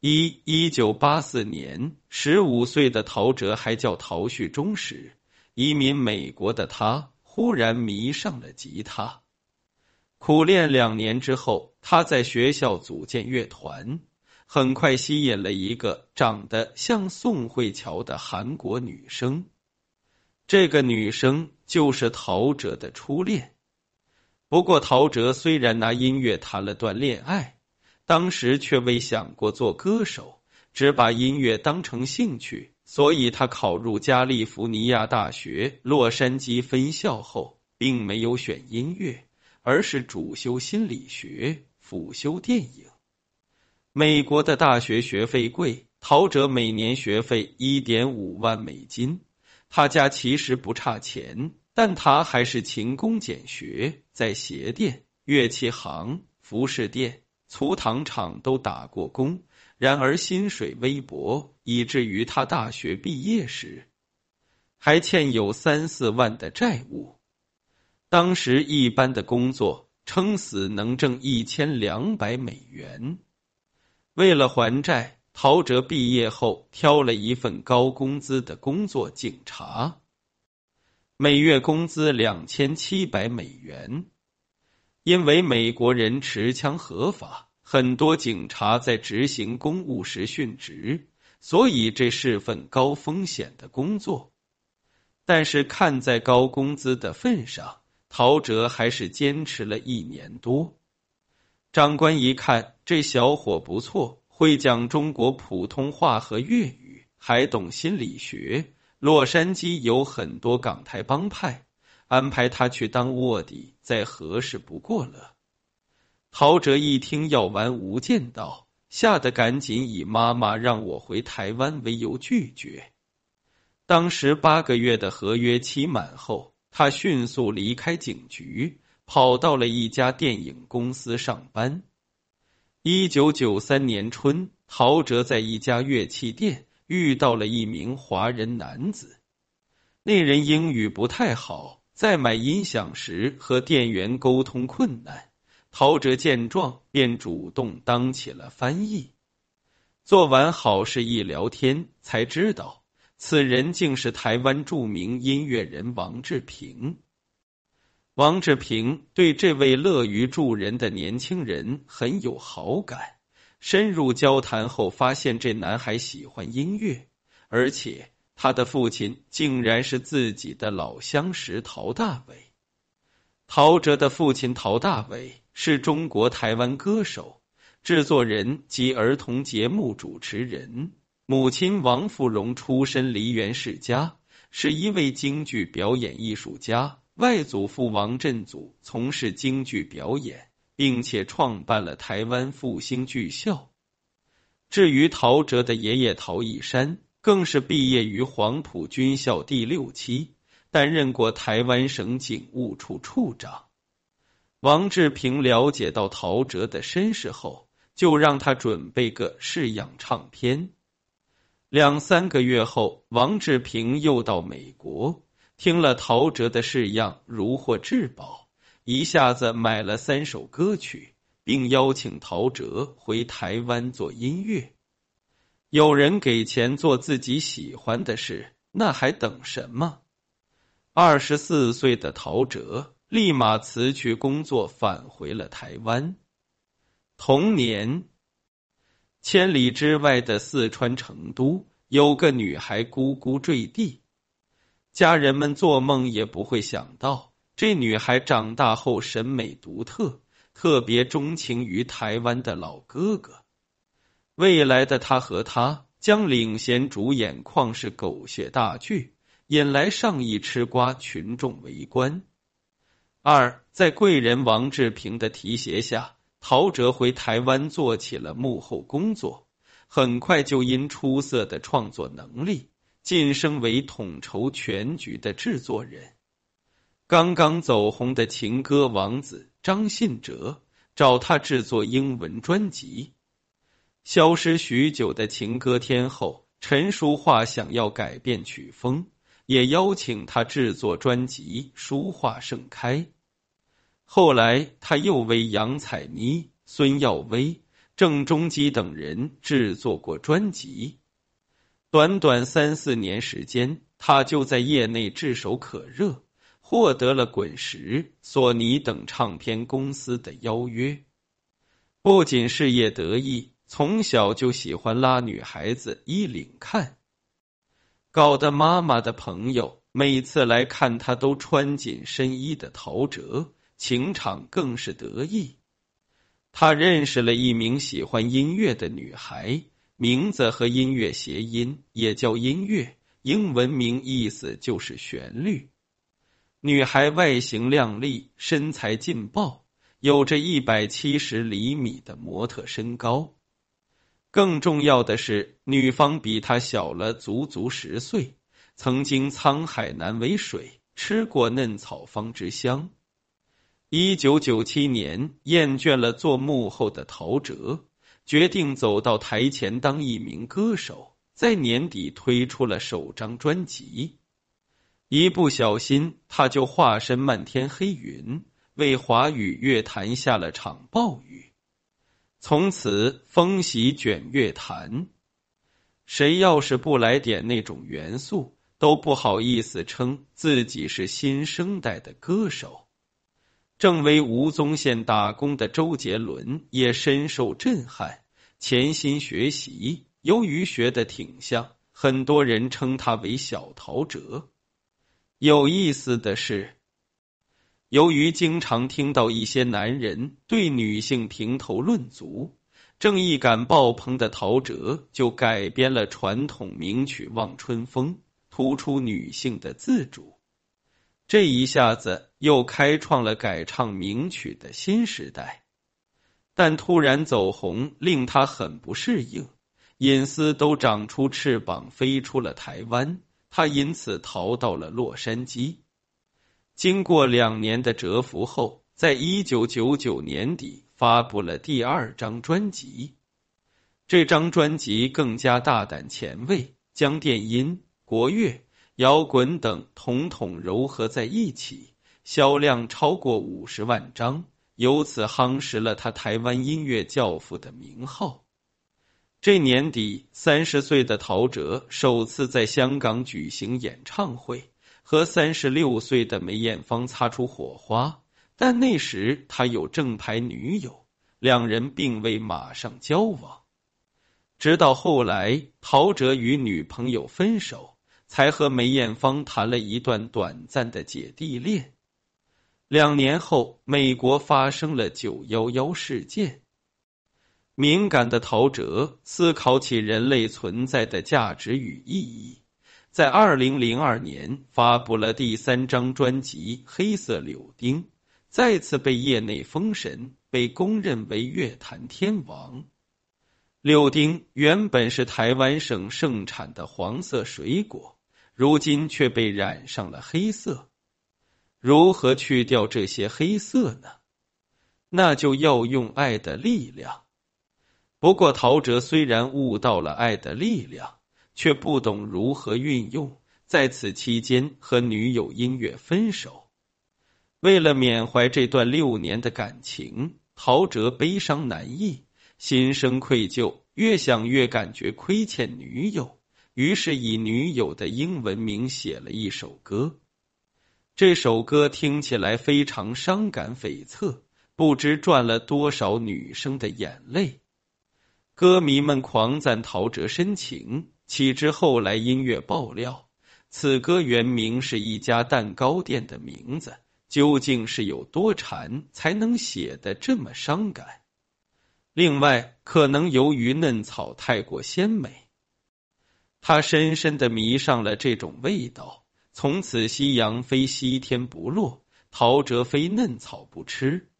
一一九八四年，十五岁的陶喆还叫陶旭中时，移民美国的他忽然迷上了吉他。苦练两年之后，他在学校组建乐团，很快吸引了一个长得像宋慧乔的韩国女生。这个女生就是陶喆的初恋。不过，陶喆虽然拿音乐谈了段恋爱，当时却未想过做歌手，只把音乐当成兴趣。所以他考入加利福尼亚大学洛杉矶分校后，并没有选音乐。而是主修心理学，辅修电影。美国的大学学费贵，陶喆每年学费一点五万美金。他家其实不差钱，但他还是勤工俭学，在鞋店、乐器行、服饰店、粗糖厂都打过工。然而薪水微薄，以至于他大学毕业时还欠有三四万的债务。当时一般的工作撑死能挣一千两百美元。为了还债，陶喆毕业后挑了一份高工资的工作——警察，每月工资两千七百美元。因为美国人持枪合法，很多警察在执行公务时殉职，所以这是份高风险的工作。但是看在高工资的份上。陶喆还是坚持了一年多。长官一看这小伙不错，会讲中国普通话和粤语，还懂心理学。洛杉矶有很多港台帮派，安排他去当卧底，再合适不过了。陶喆一听要玩无间道，吓得赶紧以妈妈让我回台湾为由拒绝。当时八个月的合约期满后。他迅速离开警局，跑到了一家电影公司上班。一九九三年春，陶喆在一家乐器店遇到了一名华人男子。那人英语不太好，在买音响时和店员沟通困难。陶喆见状，便主动当起了翻译。做完好事一聊天，才知道。此人竟是台湾著名音乐人王志平。王志平对这位乐于助人的年轻人很有好感。深入交谈后，发现这男孩喜欢音乐，而且他的父亲竟然是自己的老相识陶大伟。陶喆的父亲陶大伟是中国台湾歌手、制作人及儿童节目主持人。母亲王富荣出身梨园世家，是一位京剧表演艺术家。外祖父王振祖从事京剧表演，并且创办了台湾复兴剧校。至于陶喆的爷爷陶一山，更是毕业于黄埔军校第六期，担任过台湾省警务处处长。王志平了解到陶喆的身世后，就让他准备个试样唱片。两三个月后，王志平又到美国，听了陶喆的式样，如获至宝，一下子买了三首歌曲，并邀请陶喆回台湾做音乐。有人给钱做自己喜欢的事，那还等什么？二十四岁的陶喆立马辞去工作，返回了台湾。同年。千里之外的四川成都，有个女孩咕咕坠地。家人们做梦也不会想到，这女孩长大后审美独特，特别钟情于台湾的老哥哥。未来的他和她将领衔主演旷世狗血大剧，引来上亿吃瓜群众围观。二，在贵人王志平的提携下。陶喆回台湾做起了幕后工作，很快就因出色的创作能力晋升为统筹全局的制作人。刚刚走红的情歌王子张信哲找他制作英文专辑。消失许久的情歌天后陈淑桦想要改变曲风，也邀请他制作专辑《书画盛开》。后来，他又为杨采妮、孙耀威郑中基等人制作过专辑。短短三四年时间，他就在业内炙手可热，获得了滚石、索尼等唱片公司的邀约。不仅事业得意，从小就喜欢拉女孩子衣领看，搞得妈妈的朋友每次来看他都穿紧身衣的陶喆，情场更是得意。他认识了一名喜欢音乐的女孩，名字和音乐谐音，也叫音乐，英文名意思就是旋律。女孩外形靓丽，身材劲爆，有着一百七十厘米的模特身高。更重要的是，女方比他小了足足十岁，曾经沧海难为水，吃过嫩草方知香。一九九七年，厌倦了做幕后的陶喆，决定走到台前当一名歌手。在年底推出了首张专辑，一不小心他就化身漫天黑云，为华语乐坛下了场暴雨。从此风席卷乐坛，谁要是不来点那种元素，都不好意思称自己是新生代的歌手。正为吴宗宪打工的周杰伦也深受震撼，潜心学习。由于学的挺像，很多人称他为“小陶喆”。有意思的是，由于经常听到一些男人对女性评头论足，正义感爆棚的陶喆就改编了传统名曲《望春风》，突出女性的自主。这一下子又开创了改唱名曲的新时代，但突然走红令他很不适应，隐私都长出翅膀飞出了台湾，他因此逃到了洛杉矶。经过两年的蛰伏后，在一九九九年底发布了第二张专辑。这张专辑更加大胆前卫，将电音、国乐。摇滚等统统糅合在一起，销量超过五十万张，由此夯实了他台湾音乐教父的名号。这年底，三十岁的陶喆首次在香港举行演唱会，和三十六岁的梅艳芳擦出火花，但那时他有正牌女友，两人并未马上交往。直到后来，陶喆与女朋友分手。才和梅艳芳谈了一段短暂的姐弟恋。两年后，美国发生了九幺幺事件。敏感的陶喆思考起人类存在的价值与意义，在二零零二年发布了第三张专辑《黑色柳丁》，再次被业内封神，被公认为乐坛天王。柳丁原本是台湾省盛产的黄色水果。如今却被染上了黑色，如何去掉这些黑色呢？那就要用爱的力量。不过陶喆虽然悟到了爱的力量，却不懂如何运用，在此期间和女友音乐分手。为了缅怀这段六年的感情，陶喆悲伤难抑，心生愧疚，越想越感觉亏欠女友。于是以女友的英文名写了一首歌，这首歌听起来非常伤感悱恻，不知赚了多少女生的眼泪。歌迷们狂赞陶喆深情，岂知后来音乐爆料，此歌原名是一家蛋糕店的名字。究竟是有多馋，才能写的这么伤感？另外，可能由于嫩草太过鲜美。他深深的迷上了这种味道，从此夕阳非西天不落，陶喆非嫩草不吃。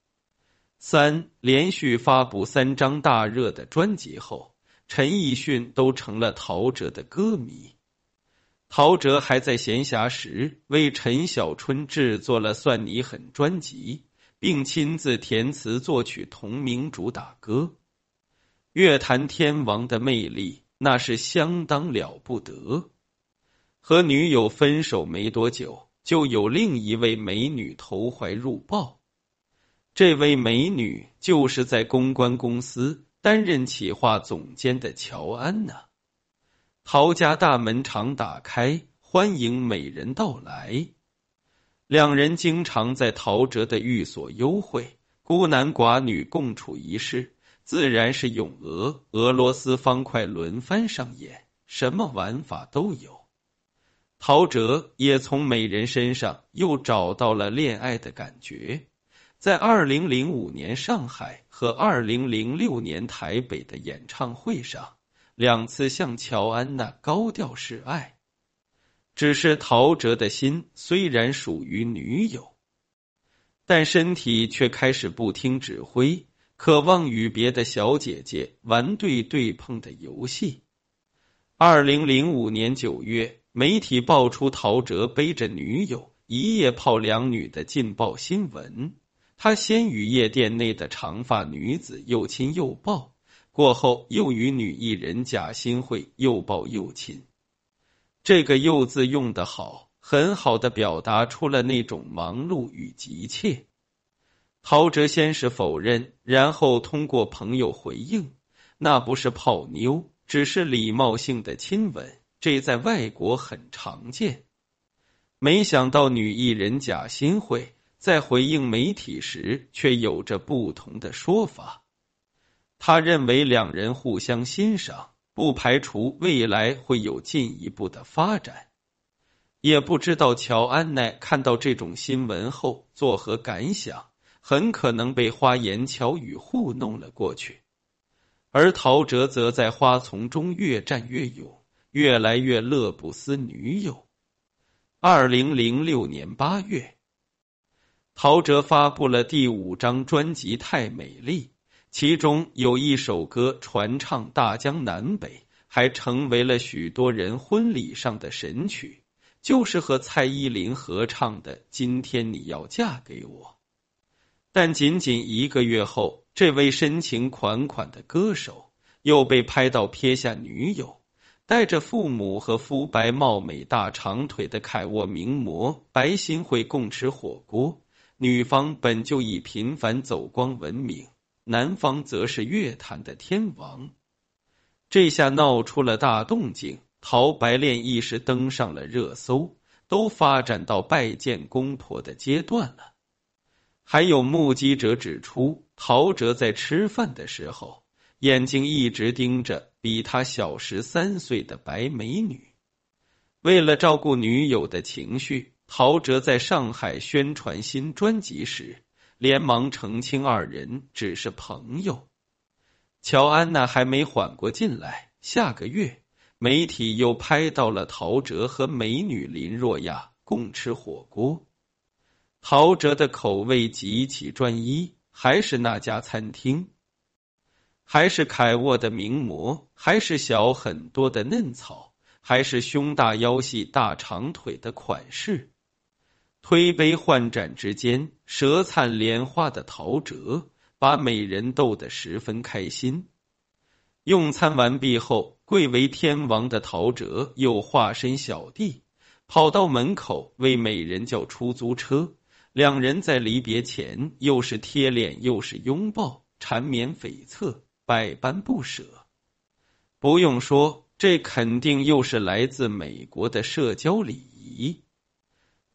三连续发布三张大热的专辑后，陈奕迅都成了陶喆的歌迷。陶喆还在闲暇时为陈小春制作了《算你狠》专辑，并亲自填词作曲同名主打歌。乐坛天王的魅力。那是相当了不得。和女友分手没多久，就有另一位美女投怀入抱。这位美女就是在公关公司担任企划总监的乔安娜。陶家大门常打开，欢迎美人到来。两人经常在陶喆的寓所幽会，孤男寡女共处一室，自然是咏俄、俄罗斯方块轮番上演，什么玩法都有。陶喆也从美人身上又找到了恋爱的感觉。在二零零五年上海和二零零六年台北的演唱会上，两次向乔安娜高调示爱。只是陶喆的心虽然属于女友，但身体却开始不听指挥，渴望与别的小姐姐玩对对碰的游戏。二零零五年九月，媒体爆出陶喆背着女友一夜泡两女的劲爆新闻。他先与夜店内的长发女子又亲又抱，过后又与女艺人贾新慧又抱又亲。这个“又”字用得好，很好的表达出了那种忙碌与急切。陶喆先是否认，然后通过朋友回应：“那不是泡妞，只是礼貌性的亲吻，这在外国很常见。”没想到女艺人贾新慧。在回应媒体时，却有着不同的说法。他认为两人互相欣赏，不排除未来会有进一步的发展。也不知道乔安娜看到这种新闻后作何感想，很可能被花言巧语糊弄了过去。而陶喆则在花丛中越战越勇，越来越乐不思女友。二零零六年八月。陶喆发布了第五张专辑《太美丽》，其中有一首歌传唱大江南北，还成为了许多人婚礼上的神曲，就是和蔡依林合唱的《今天你要嫁给我》。但仅仅一个月后，这位深情款款的歌手又被拍到撇下女友，带着父母和肤白貌美大长腿的凯沃名模白新会共吃火锅。女方本就以频繁走光闻名，男方则是乐坛的天王，这下闹出了大动静。陶白恋一时登上了热搜，都发展到拜见公婆的阶段了。还有目击者指出，陶喆在吃饭的时候，眼睛一直盯着比他小十三岁的白美女，为了照顾女友的情绪。陶喆在上海宣传新专辑时，连忙澄清二人只是朋友。乔安娜还没缓过劲来，下个月媒体又拍到了陶喆和美女林若亚共吃火锅。陶喆的口味极其专一，还是那家餐厅，还是凯沃的名模，还是小很多的嫩草，还是胸大腰细大长腿的款式。推杯换盏之间，舌灿莲花的陶喆把美人逗得十分开心。用餐完毕后，贵为天王的陶喆又化身小弟，跑到门口为美人叫出租车。两人在离别前又是贴脸又是拥抱，缠绵悱恻，百般不舍。不用说，这肯定又是来自美国的社交礼仪。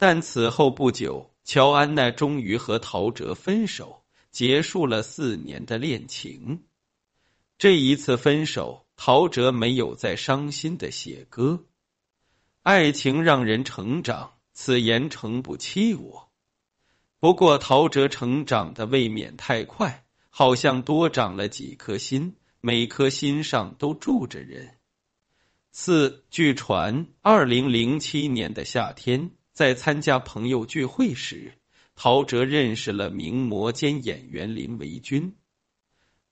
但此后不久，乔安娜终于和陶喆分手，结束了四年的恋情。这一次分手，陶喆没有再伤心的写歌。爱情让人成长，此言诚不欺我。不过，陶喆成长的未免太快，好像多长了几颗心，每颗心上都住着人。四，据传，二零零七年的夏天。在参加朋友聚会时，陶喆认识了名模兼演员林维君。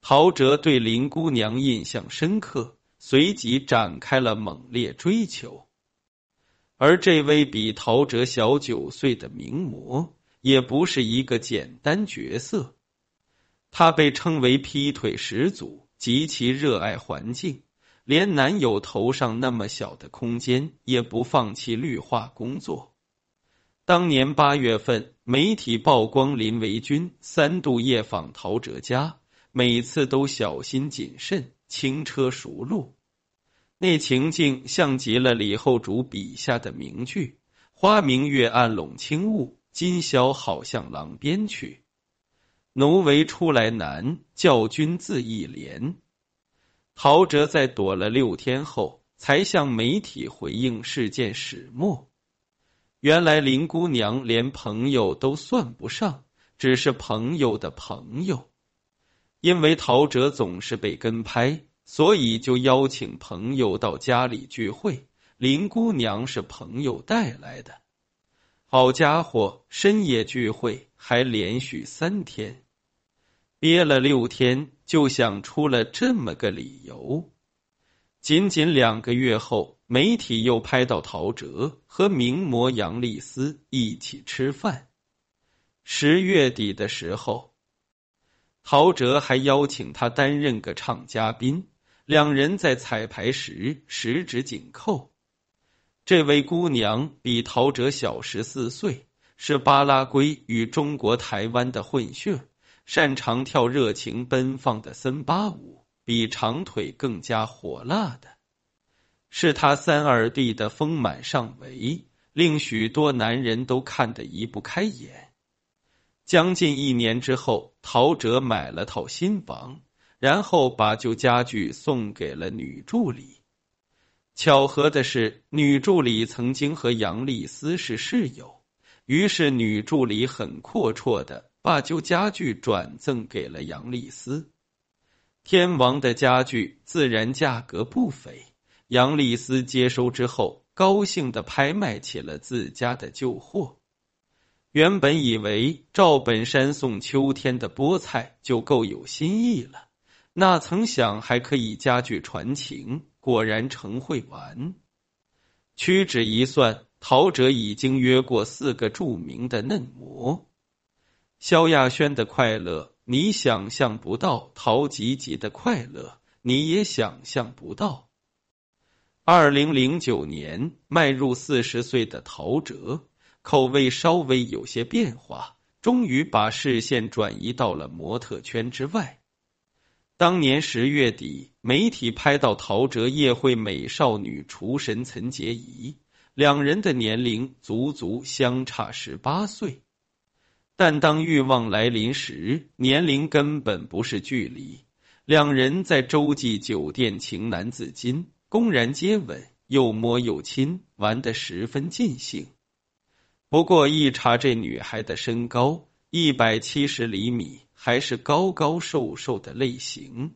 陶喆对林姑娘印象深刻，随即展开了猛烈追求。而这位比陶喆小九岁的名模，也不是一个简单角色。她被称为劈腿始祖，极其热爱环境，连男友头上那么小的空间也不放弃绿化工作。当年八月份，媒体曝光林维军三度夜访陶喆家，每次都小心谨慎、轻车熟路。那情境像极了李后主笔下的名句：“花明月暗笼轻雾，今宵好向郎边去。奴为出来难，教君自意怜。”陶喆在躲了六天后，才向媒体回应事件始末。原来林姑娘连朋友都算不上，只是朋友的朋友。因为陶喆总是被跟拍。所以就邀请朋友到家里聚会，林姑娘是朋友带来的。好家伙，深夜聚会还连续三天，憋了六天就想出了这么个理由。仅仅两个月后，媒体又拍到陶喆和名模杨丽丝一起吃饭。十月底的时候，陶喆还邀请她担任个唱嘉宾。两人在彩排时十指紧扣。这位姑娘比陶喆小十四岁，是巴拉圭与中国台湾的混血，擅长跳热情奔放的森巴舞，比长腿更加火辣的。是他三二弟的丰满上围，令许多男人都看得移不开眼。将近一年之后，陶喆买了套新房。然后把旧家具送给了女助理。巧合的是，女助理曾经和杨丽丝是室友，于是女助理很阔绰的把旧家具转赠给了杨丽丝。天王的家具自然价格不菲，杨丽丝接收之后，高兴的拍卖起了自家的旧货。原本以为赵本山送秋天的菠菜就够有新意了。那曾想还可以家具传情，果然成会玩。屈指一算，陶喆已经约过四个著名的嫩模。萧亚轩的快乐你想象不到，陶吉吉的快乐你也想象不到。二零零九年，迈入四十岁的陶喆，口味稍微有些变化，终于把视线转移到了模特圈之外。当年十月底，媒体拍到陶喆夜会美少女厨神岑洁仪，两人的年龄足足相差十八岁。但当欲望来临时，年龄根本不是距离。两人在洲际酒店情难自禁，公然接吻，又摸又亲，玩得十分尽兴。不过一查这女孩的身高，一百七十厘米。还是高高瘦瘦的类型，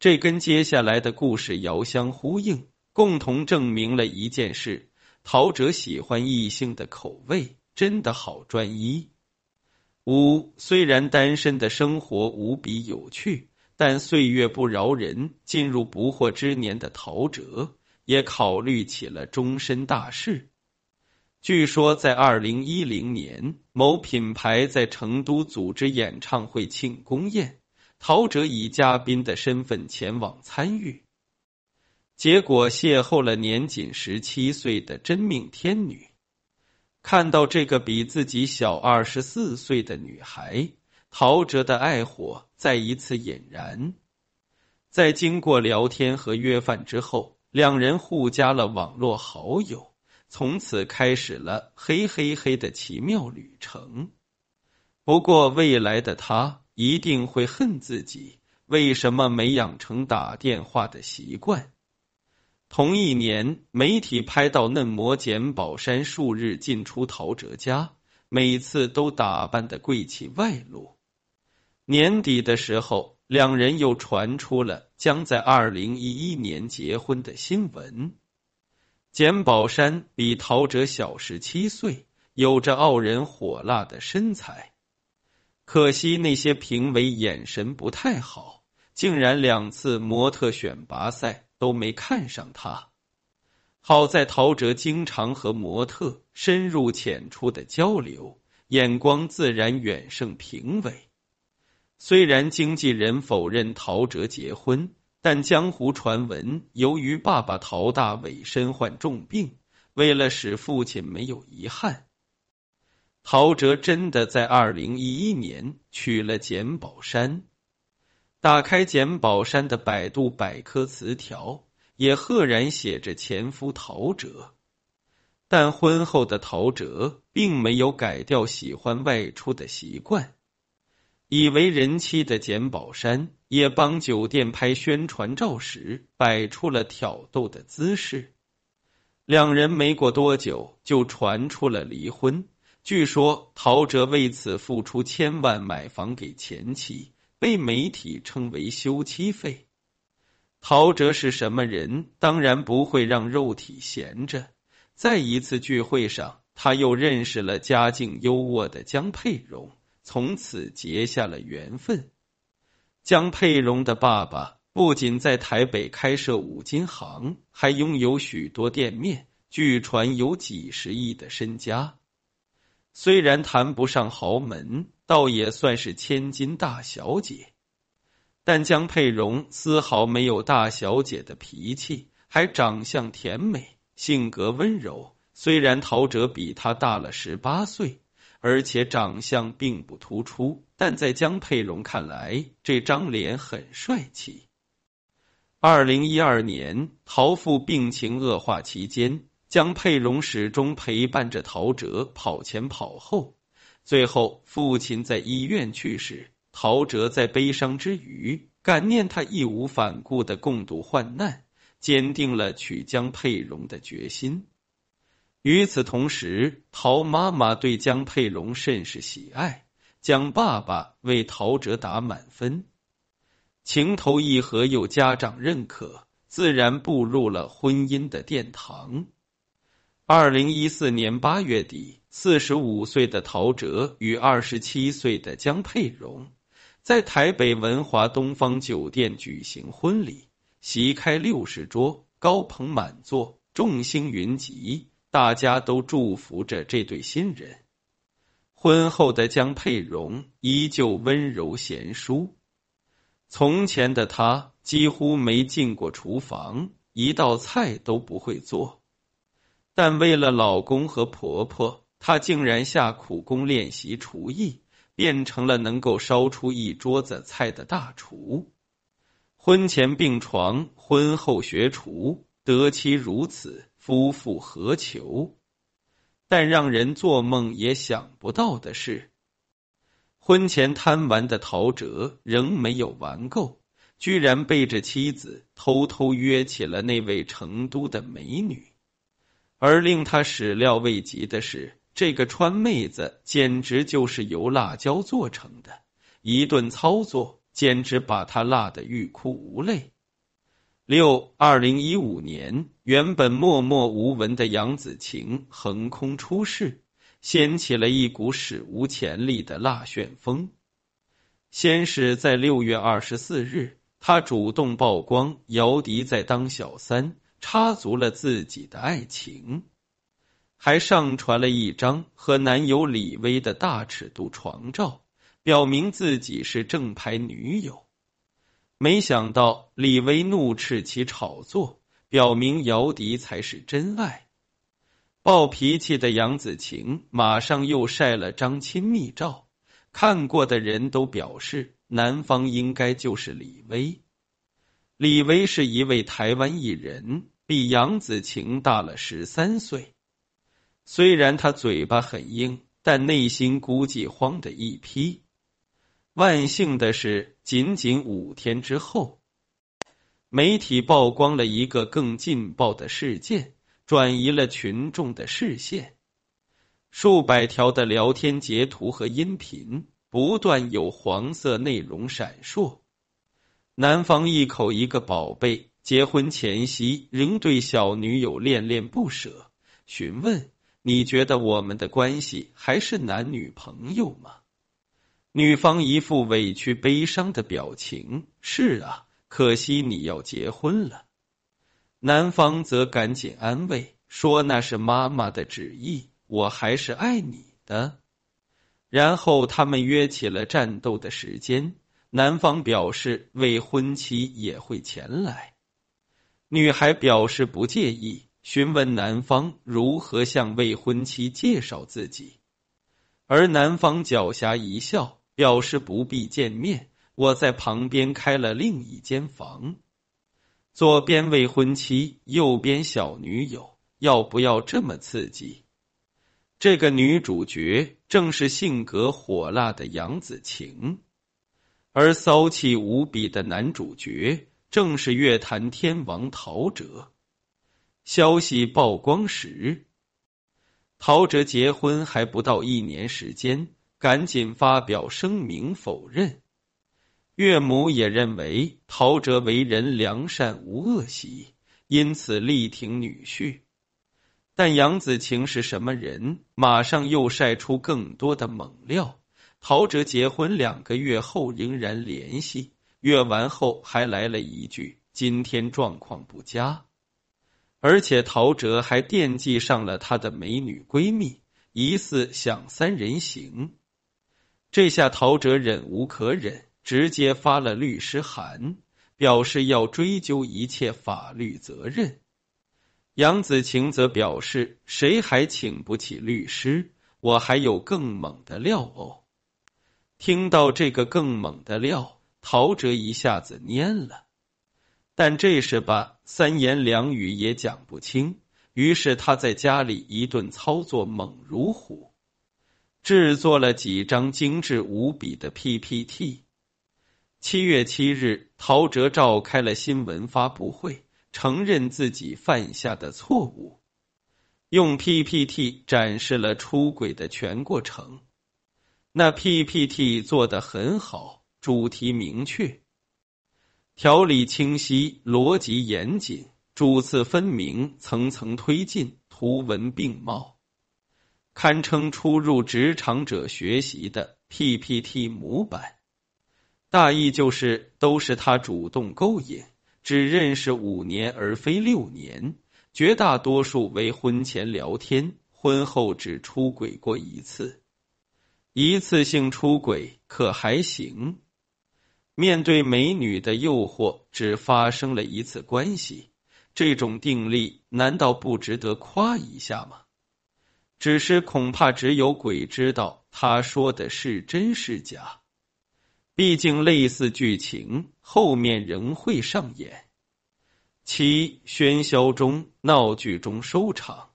这跟接下来的故事遥相呼应，共同证明了一件事：陶喆喜欢异性的口味真的好专一。五虽然单身的生活无比有趣，但岁月不饶人，进入不惑之年的陶喆也考虑起了终身大事。据说，在二零一零年，某品牌在成都组织演唱会庆功宴，陶喆以嘉宾的身份前往参与，结果邂逅了年仅十七岁的真命天女。看到这个比自己小二十四岁的女孩，陶喆的爱火再一次引燃。在经过聊天和约饭之后，两人互加了网络好友。从此开始了嘿嘿嘿的奇妙旅程。不过未来的他一定会恨自己为什么没养成打电话的习惯。同一年，媒体拍到嫩模简宝山数日进出陶喆家，每次都打扮的贵气外露。年底的时候，两人又传出了将在二零一一年结婚的新闻。简宝山比陶喆小十七岁，有着傲人火辣的身材。可惜那些评委眼神不太好，竟然两次模特选拔赛都没看上他。好在陶喆经常和模特深入浅出的交流，眼光自然远胜评委。虽然经纪人否认陶喆结婚。但江湖传闻，由于爸爸陶大伟身患重病，为了使父亲没有遗憾，陶喆真的在二零一一年娶了简宝山。打开简宝山的百度百科词条，也赫然写着前夫陶喆。但婚后的陶喆并没有改掉喜欢外出的习惯。以为人妻的简宝山也帮酒店拍宣传照时摆出了挑逗的姿势。两人没过多久就传出了离婚。据说陶喆为此付出千万买房给前妻，被媒体称为休妻费。陶喆是什么人？当然不会让肉体闲着。在一次聚会上，他又认识了家境优渥的江佩蓉。从此结下了缘分。江佩蓉的爸爸不仅在台北开设五金行，还拥有许多店面，据传有几十亿的身家。虽然谈不上豪门，倒也算是千金大小姐。但江佩蓉丝毫没有大小姐的脾气，还长相甜美，性格温柔。虽然陶喆比她大了十八岁。而且长相并不突出，但在江佩蓉看来，这张脸很帅气。二零一二年，陶父病情恶化期间，江佩蓉始终陪伴着陶喆跑前跑后。最后，父亲在医院去世，陶喆在悲伤之余，感念他义无反顾的共度患难，坚定了娶江佩蓉的决心。与此同时，陶妈妈对江佩蓉甚是喜爱，江爸爸为陶喆打满分，情投意合又家长认可，自然步入了婚姻的殿堂。二零一四年八月底，四十五岁的陶喆与二十七岁的江佩蓉在台北文华东方酒店举行婚礼，席开六十桌，高朋满座，众星云集。大家都祝福着这对新人。婚后的江佩蓉依旧温柔贤淑。从前的她几乎没进过厨房，一道菜都不会做。但为了老公和婆婆，他竟然下苦功练习厨艺，变成了能够烧出一桌子菜的大厨。婚前病床，婚后学厨，得妻如此。夫复何求？但让人做梦也想不到的是，婚前贪玩的陶喆仍没有玩够，居然背着妻子偷偷约起了那位成都的美女。而令他始料未及的是，这个川妹子简直就是由辣椒做成的，一顿操作简直把他辣得欲哭无泪。六二零一五年，原本默默无闻的杨子晴横空出世，掀起了一股史无前例的辣旋风。先是在六月二十四日，她主动曝光姚笛在当小三，插足了自己的爱情，还上传了一张和男友李威的大尺度床照，表明自己是正牌女友。没想到李威怒斥其炒作，表明姚笛才是真爱。暴脾气的杨子晴马上又晒了张亲密照，看过的人都表示男方应该就是李威。李威是一位台湾艺人，比杨子晴大了十三岁。虽然他嘴巴很硬，但内心估计慌的一批。万幸的是，仅仅五天之后，媒体曝光了一个更劲爆的事件，转移了群众的视线。数百条的聊天截图和音频不断有黄色内容闪烁。男方一口一个宝贝，结婚前夕仍对小女友恋恋不舍，询问：“你觉得我们的关系还是男女朋友吗？”女方一副委屈悲伤的表情。是啊，可惜你要结婚了。男方则赶紧安慰说：“那是妈妈的旨意，我还是爱你的。”然后他们约起了战斗的时间。男方表示未婚妻也会前来，女孩表示不介意，询问男方如何向未婚妻介绍自己，而男方狡黠一笑。表示不必见面，我在旁边开了另一间房，左边未婚妻，右边小女友，要不要这么刺激？这个女主角正是性格火辣的杨子晴，而骚气无比的男主角正是乐坛天王陶喆。消息曝光时，陶喆结婚还不到一年时间，赶紧发表声明否认。岳母也认为陶喆为人良善无恶习，因此力挺女婿。但杨子晴是什么人？马上又晒出更多的猛料。陶喆结婚两个月后仍然联系，约完后还来了一句：“今天状况不佳。”而且陶喆还惦记上了他的美女闺蜜，疑似想三人行。这下陶喆忍无可忍，直接发了律师函，表示要追究一切法律责任。杨子晴则表示：“谁还请不起律师？我还有更猛的料哦！”听到这个更猛的料，陶喆一下子蔫了。但这事吧，三言两语也讲不清。于是他在家里一顿操作，猛如虎，制作了几张精致无比的 PPT。七月七日，陶喆召开了新闻发布会。承认自己犯下的错误，用 PPT 展示了出轨的全过程。那 PPT 做的很好，主题明确，条理清晰，逻辑严谨，主次分明，层层推进，图文并茂，堪称初入职场者学习的 PPT 模板。大意就是，都是他主动勾引。只认识五年而非六年，绝大多数为婚前聊天，婚后只出轨过一次。一次性出轨可还行？面对美女的诱惑，只发生了一次关系，这种定力难道不值得夸一下吗？只是恐怕只有鬼知道他说的是真是假。毕竟类似剧情后面仍会上演，七喧嚣中、闹剧中收场，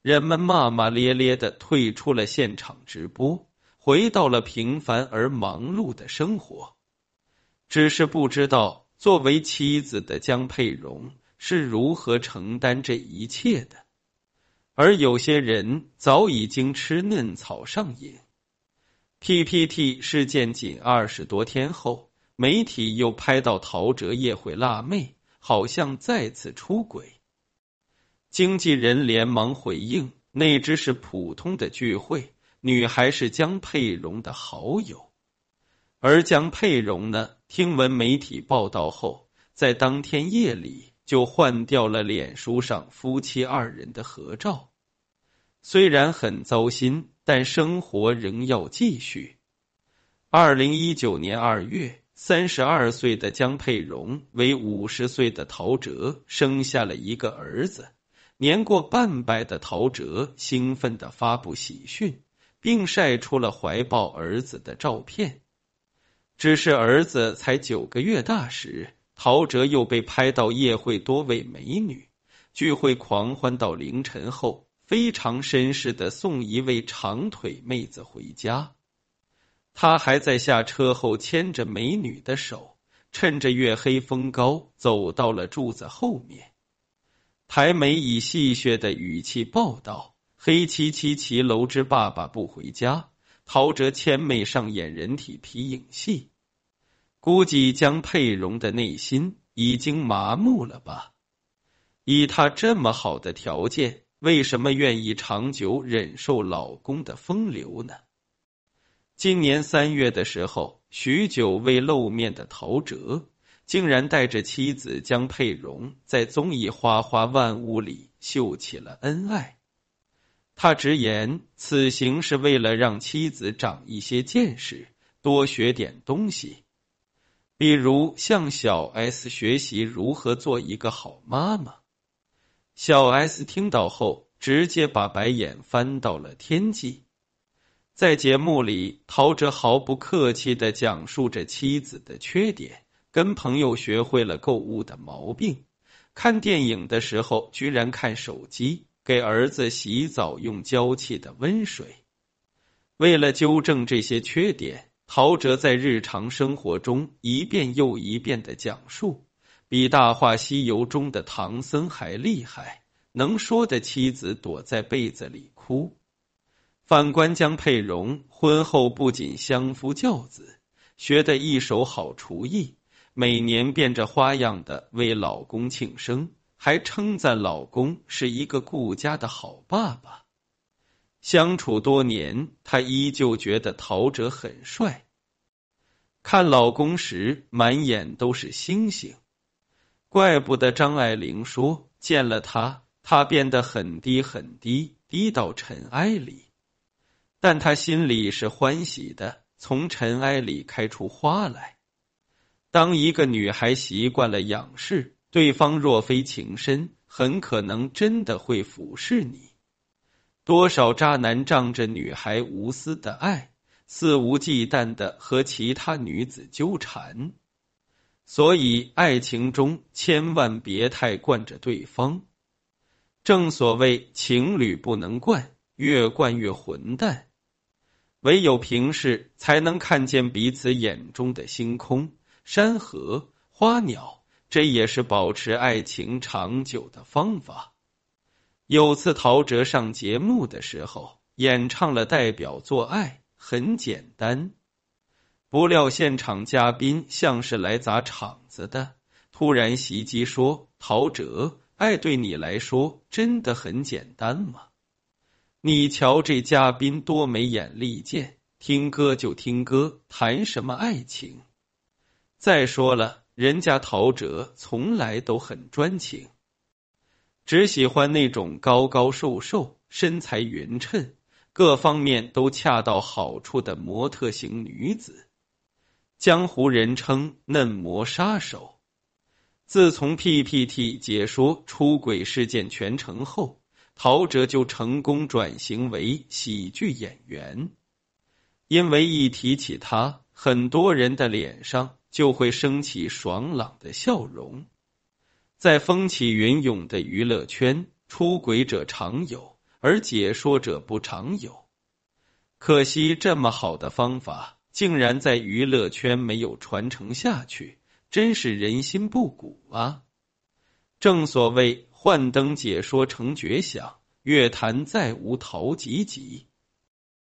人们骂骂咧咧的退出了现场直播，回到了平凡而忙碌的生活。只是不知道作为妻子的江佩蓉是如何承担这一切的，而有些人早已经吃嫩草上瘾。PPT 事件仅二十多天后，媒体又拍到陶喆夜会辣妹，好像再次出轨。经纪人连忙回应，那只是普通的聚会，女孩是江佩蓉的好友。而江佩蓉呢，听闻媒体报道后，在当天夜里就换掉了脸书上夫妻二人的合照。虽然很糟心。但生活仍要继续。二零一九年二月，三十二岁的江佩蓉为五十岁的陶喆生下了一个儿子。年过半百的陶喆兴奋的发布喜讯，并晒出了怀抱儿子的照片。只是儿子才九个月大时，陶喆又被拍到夜会多位美女聚会狂欢到凌晨后。非常绅士的送一位长腿妹子回家，他还在下车后牵着美女的手，趁着月黑风高走到了柱子后面。台媒以戏谑的语气报道：“黑漆漆骑楼之爸爸不回家，陶喆牵妹上演人体皮影戏。”估计江佩蓉的内心已经麻木了吧？以她这么好的条件。为什么愿意长久忍受老公的风流呢？今年三月的时候，许久未露面的陶喆竟然带着妻子江佩蓉在综艺《花花万物》里秀起了恩爱。他直言，此行是为了让妻子长一些见识，多学点东西，比如向小 S 学习如何做一个好妈妈。小 S 听到后，直接把白眼翻到了天际。在节目里，陶喆毫不客气的讲述着妻子的缺点，跟朋友学会了购物的毛病，看电影的时候居然看手机，给儿子洗澡用娇气的温水。为了纠正这些缺点，陶喆在日常生活中一遍又一遍的讲述，比《大话西游》中的唐僧还厉害，能说的妻子躲在被子里哭。反观江佩蓉，婚后不仅相夫教子，学得一手好厨艺，每年变着花样的为老公庆生，还称赞老公是一个顾家的好爸爸。相处多年，她依旧觉得陶喆很帅。看老公时，满眼都是星星，怪不得张爱玲说见了他，他变得很低很低，低到尘埃里。但他心里是欢喜的，从尘埃里开出花来。当一个女孩习惯了仰视对方，若非情深，很可能真的会俯视你。多少渣男仗着女孩无私的爱，肆无忌惮的和其他女子纠缠。所以，爱情中千万别太惯着对方。正所谓，情侣不能惯，越惯越混蛋。唯有平视，才能看见彼此眼中的星空、山河、花鸟。这也是保持爱情长久的方法。有次陶喆上节目的时候，演唱了代表作《爱很简单》，不料现场嘉宾像是来砸场子的，突然袭击说：“陶喆，爱对你来说真的很简单吗？”你瞧，这嘉宾多没眼力见，听歌就听歌，谈什么爱情？再说了，人家陶喆从来都很专情，只喜欢那种高高瘦瘦、身材匀称、各方面都恰到好处的模特型女子，江湖人称“嫩模杀手”。自从 PPT 解说出轨事件全程后。陶喆就成功转型为喜剧演员，因为一提起他，很多人的脸上就会升起爽朗的笑容。在风起云涌的娱乐圈，出轨者常有，而解说者不常有。可惜这么好的方法，竟然在娱乐圈没有传承下去，真是人心不古啊！正所谓。幻灯解说成绝响，乐坛再无陶吉吉。